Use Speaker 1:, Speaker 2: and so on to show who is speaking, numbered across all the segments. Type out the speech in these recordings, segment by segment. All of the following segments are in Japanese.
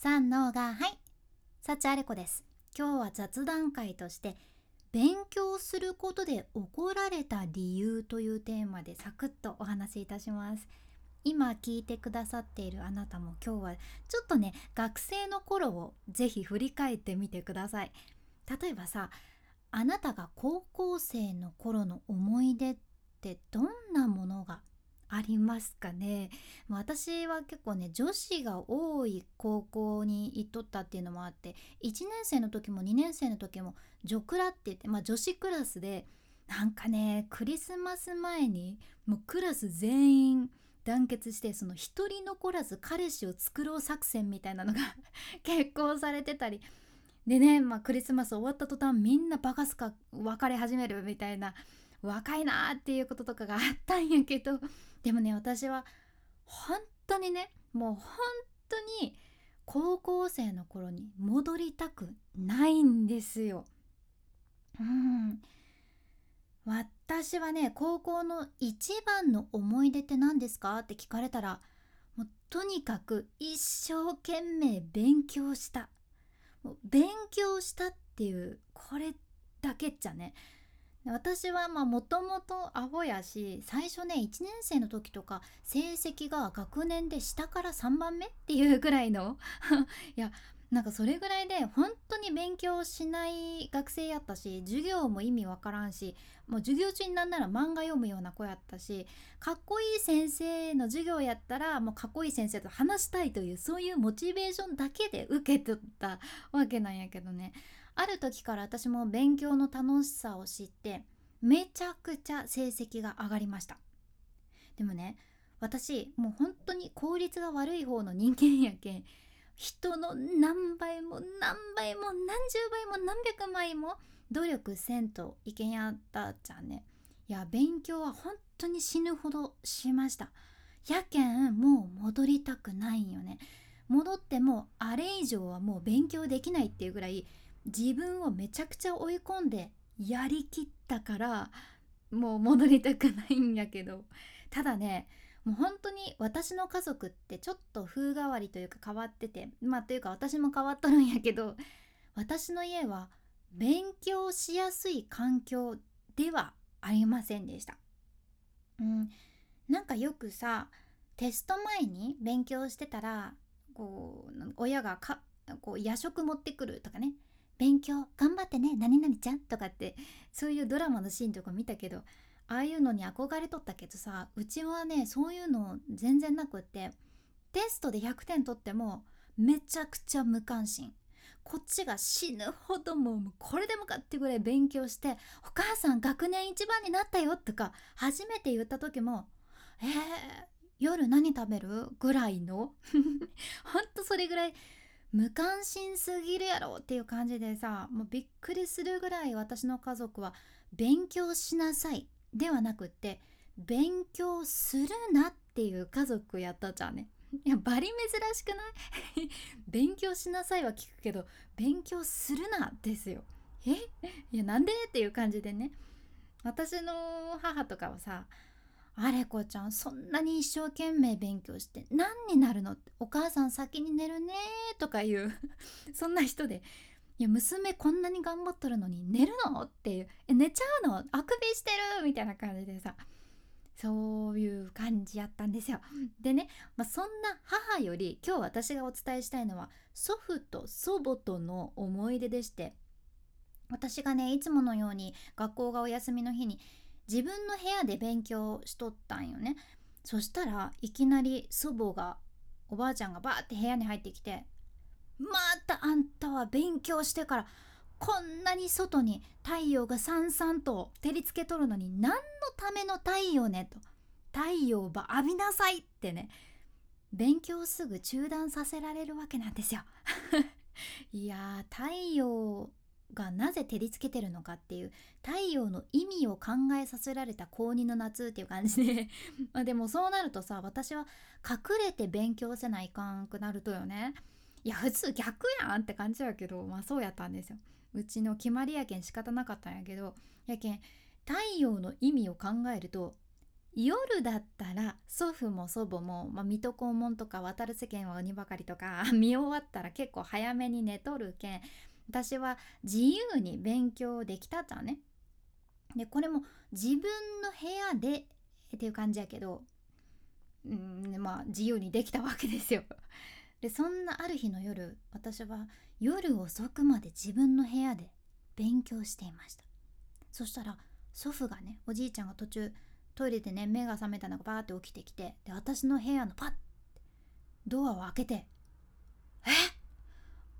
Speaker 1: 三のがはい幸あれ子です。今日は雑談会として勉強することで怒られた理由というテーマでサクッとお話しいたします。今聞いてくださっているあなたも今日はちょっとね学生の頃をぜひ振り返ってみてください。例えばさあなたが高校生の頃の思い出ってどんなものがありますかね。私は結構ね女子が多い高校に行っとったっていうのもあって1年生の時も2年生の時も女クラって言って、まあ、女子クラスでなんかねクリスマス前にもうクラス全員団結してその一人残らず彼氏を作ろう作戦みたいなのが 決行されてたり。でね、まあ、クリスマス終わった途端みんなバカすか別れ始めるみたいな若いなーっていうこととかがあったんやけど でもね私は本当にねもう本当に高校生の頃に戻りたくないんですよ。うん。私はね高校の一番の思い出って何ですか？って聞かれたらもうとにかく一生懸命勉強した。もう勉強したっていうこれだけっちゃね。私はもともとアホやし最初ね1年生の時とか成績が学年で下から3番目っていうぐらいの いやなんかそれぐらいで本当に勉強しない学生やったし授業も意味わからんしもう授業中になんなら漫画読むような子やったしかっこいい先生の授業やったらもうかっこいい先生と話したいというそういうモチベーションだけで受け取ったわけなんやけどね。ある時から私も勉強の楽しさを知ってめちゃくちゃ成績が上がりました。でもね私もう本当に効率が悪い方の人間やけん人の何倍も何倍も何十倍も何百倍も努力せんといけんやったじゃんね。いや勉強は本当に死ぬほどしました。やけんもう戻りたくないんよね。戻ってもあれ以上はもう勉強できないっていうぐらい自分をめちゃくちゃ追い込んでやりきったからもう戻りたくないんやけど。ただねもう本当に私の家族ってちょっと風変わりというか変わっててまあというか私も変わっとるんやけど私の家は勉強しやすい環境ではありませんでした。うん、なんかよくさテスト前に勉強してたらこう親がかこう夜食持ってくるとかね。勉強頑張ってね何々ちゃんとかってそういうドラマのシーンとか見たけどああいうのに憧れとったけどさうちはねそういうの全然なくってテストで100点取ってもめちゃくちゃ無関心こっちが死ぬほどもうこれでもかってぐらい勉強して「お母さん学年一番になったよ」とか初めて言った時も「えー、夜何食べる?」ぐらいの ほんとそれぐらい無関心すぎるやろっていう感じでさもうびっくりするぐらい私の家族は勉強しなさいではなくって勉強するなっていう家族やったじゃんね。いやバリ珍しくない？勉強しなさいは聞くけど勉強するなですよ。え？いやなんで？っていう感じでね。私の母とかはさあれこちゃんそんなに一生懸命勉強して何になるのお母さん先に寝るねとかいう そんな人でいや娘こんなに頑張っとるのに寝るの？っていうえ寝ちゃうの？あくびしてるみたいな感じでさそういう感じやったんですよ。でね、まあ、そんな母より今日私がお伝えしたいのは祖父と祖母との思い出でして私がねいつものように学校がお休みの日に自分の部屋で勉強しとったんよね。そしたらいきなり祖母がおばあちゃんがバーって部屋に入ってきて「またあんたは勉強してからこんなに外に太陽がさんさんと照りつけとるのに何のための太陽ね」と「太陽ば浴びなさい」ってね。勉強すぐ中断させられるわけなんですよ。いや太陽がなぜ照りつけてるのかっていう太陽の意味を考えさせられた高2の夏っていう感じで。まあでもそうなるとさ私は隠れて勉強せないかんくなるとよね。いや普通逆やんって感じやけどまあそうやったんですよ。うちの決まりやけん仕方なかったんやけどやけん太陽の意味を考えると夜だったら祖父も祖母も、まあ、水戸黄門とか渡る世間は鬼ばかりとか 見終わったら結構早めに寝とるけん私は自由に勉強できたっちゃうね。でこれも自分の部屋でっていう感じやけどうんまあ自由にできたわけですよ。でそんなある日の夜私は夜遅くまで自分の部屋で勉強していましたそしたら祖父がねおじいちゃんが途中トイレでね目が覚めたのがバーって起きてきてで私の部屋のパッドアを開けて「え？っ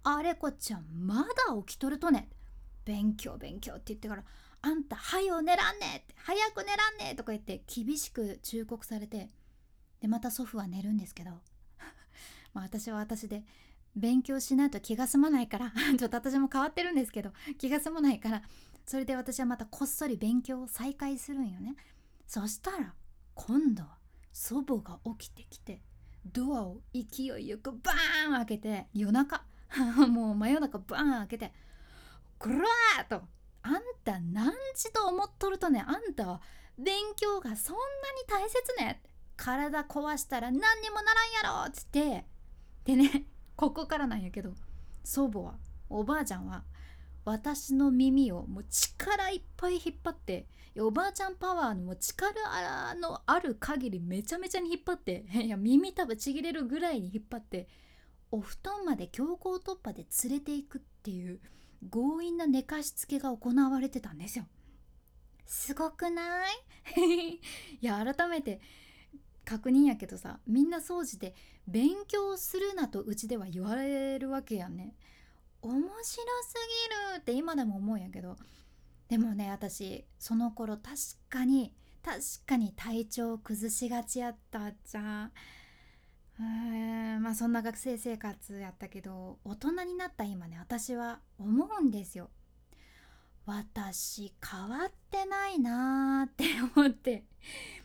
Speaker 1: あれこちゃんまだ起きとるとね」勉強勉強って言ってから「あんたはよ寝らんねえって早く寝らんねえとか言って厳しく忠告されてでまた祖父は寝るんですけど まあ私は私で勉強しないと気が済まないからちょっと私も変わってるんですけど気が済まないからそれで私はまたこっそり勉強を再開するんよね。そしたら今度は祖母が起きてきてドアを勢いよくバーン開けて夜中 もう真夜中バーン開けて「グラー!」と「あんた何時と思っとるとねあんたは勉強がそんなに大切ね」体壊したら何にもならんやろっつってでねここからなんやけど祖母はおばあちゃんは私の耳をもう力いっぱい引っ張っておばあちゃんパワーの力のある限りめちゃめちゃに引っ張っていや耳たぶちぎれるぐらいに引っ張ってお布団まで強行突破で連れていくっていう強引な寝かしつけが行われてたんですよ。すごくない？いや改めて確認やけどさみんな掃除で勉強するなとうちでは言われるわけやね。面白すぎるって今でも思うんやけどでもね私その頃確かに確かに体調を崩しがちやったじゃん。うんまあそんな学生生活やったけど大人になった今ね私は思うんですよ。私変わってないなーって思って。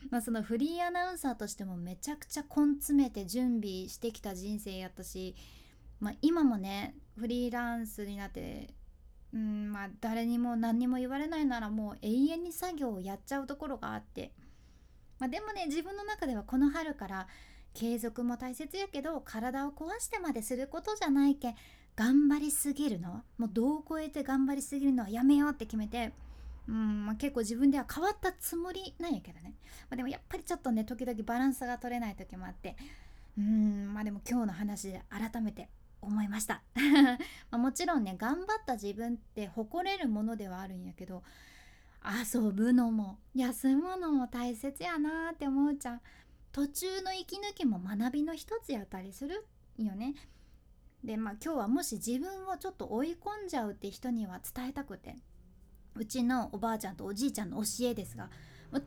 Speaker 1: まあそのフリーアナウンサーとしてもめちゃくちゃ根詰めて準備してきた人生やったし、まあ、今もねフリーランスになってうんまあ誰にも何にも言われないならもう永遠に作業をやっちゃうところがあって、まあ、でもね自分の中ではこの春から継続も大切やけど体を壊してまですることじゃないけ頑張りすぎるの？もう度を超えて頑張りすぎるのはやめようって決めてうんまあ、結構自分では変わったつもりなんやけどね、まあ、でもやっぱりちょっとね時々バランスが取れない時もあってうんまあでも今日の話で改めて思いました。まもちろんね頑張った自分って誇れるものではあるんやけど遊ぶのも休むのも大切やなって思うちゃん。途中の息抜きも学びの一つやったりするよね。でまあ今日はもし自分をちょっと追い込んじゃうって人には伝えたくて。うちのおばあちゃんとおじいちゃんの教えですが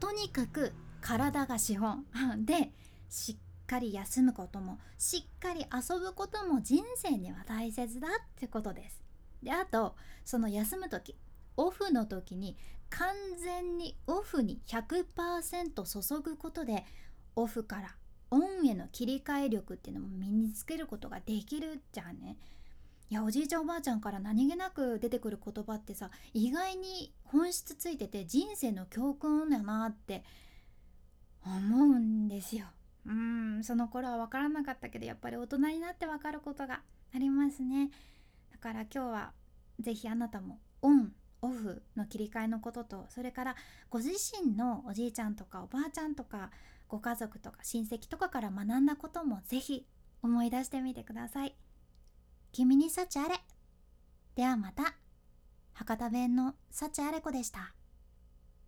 Speaker 1: とにかく体が資本。でしっかり休むこともしっかり遊ぶことも人生には大切だってことです。であとその休む時オフの時に完全にオフに100%注ぐことでオフからオンへの切り替え力っていうのも身につけることができるじゃんね。いやおじいちゃんおばあちゃんから何気なく出てくる言葉ってさ意外に本質ついてて人生の教訓だなって思うんですよ。うんその頃は分からなかったけどやっぱり大人になって分かることがありますねだから今日は是非あなたもオンオフの切り替えのこととそれからご自身のおじいちゃんとかおばあちゃんとかご家族とか親戚とかから学んだこともぜひ思い出してみてください。君に幸あれ。ではまた。博多弁の幸あれ子でした。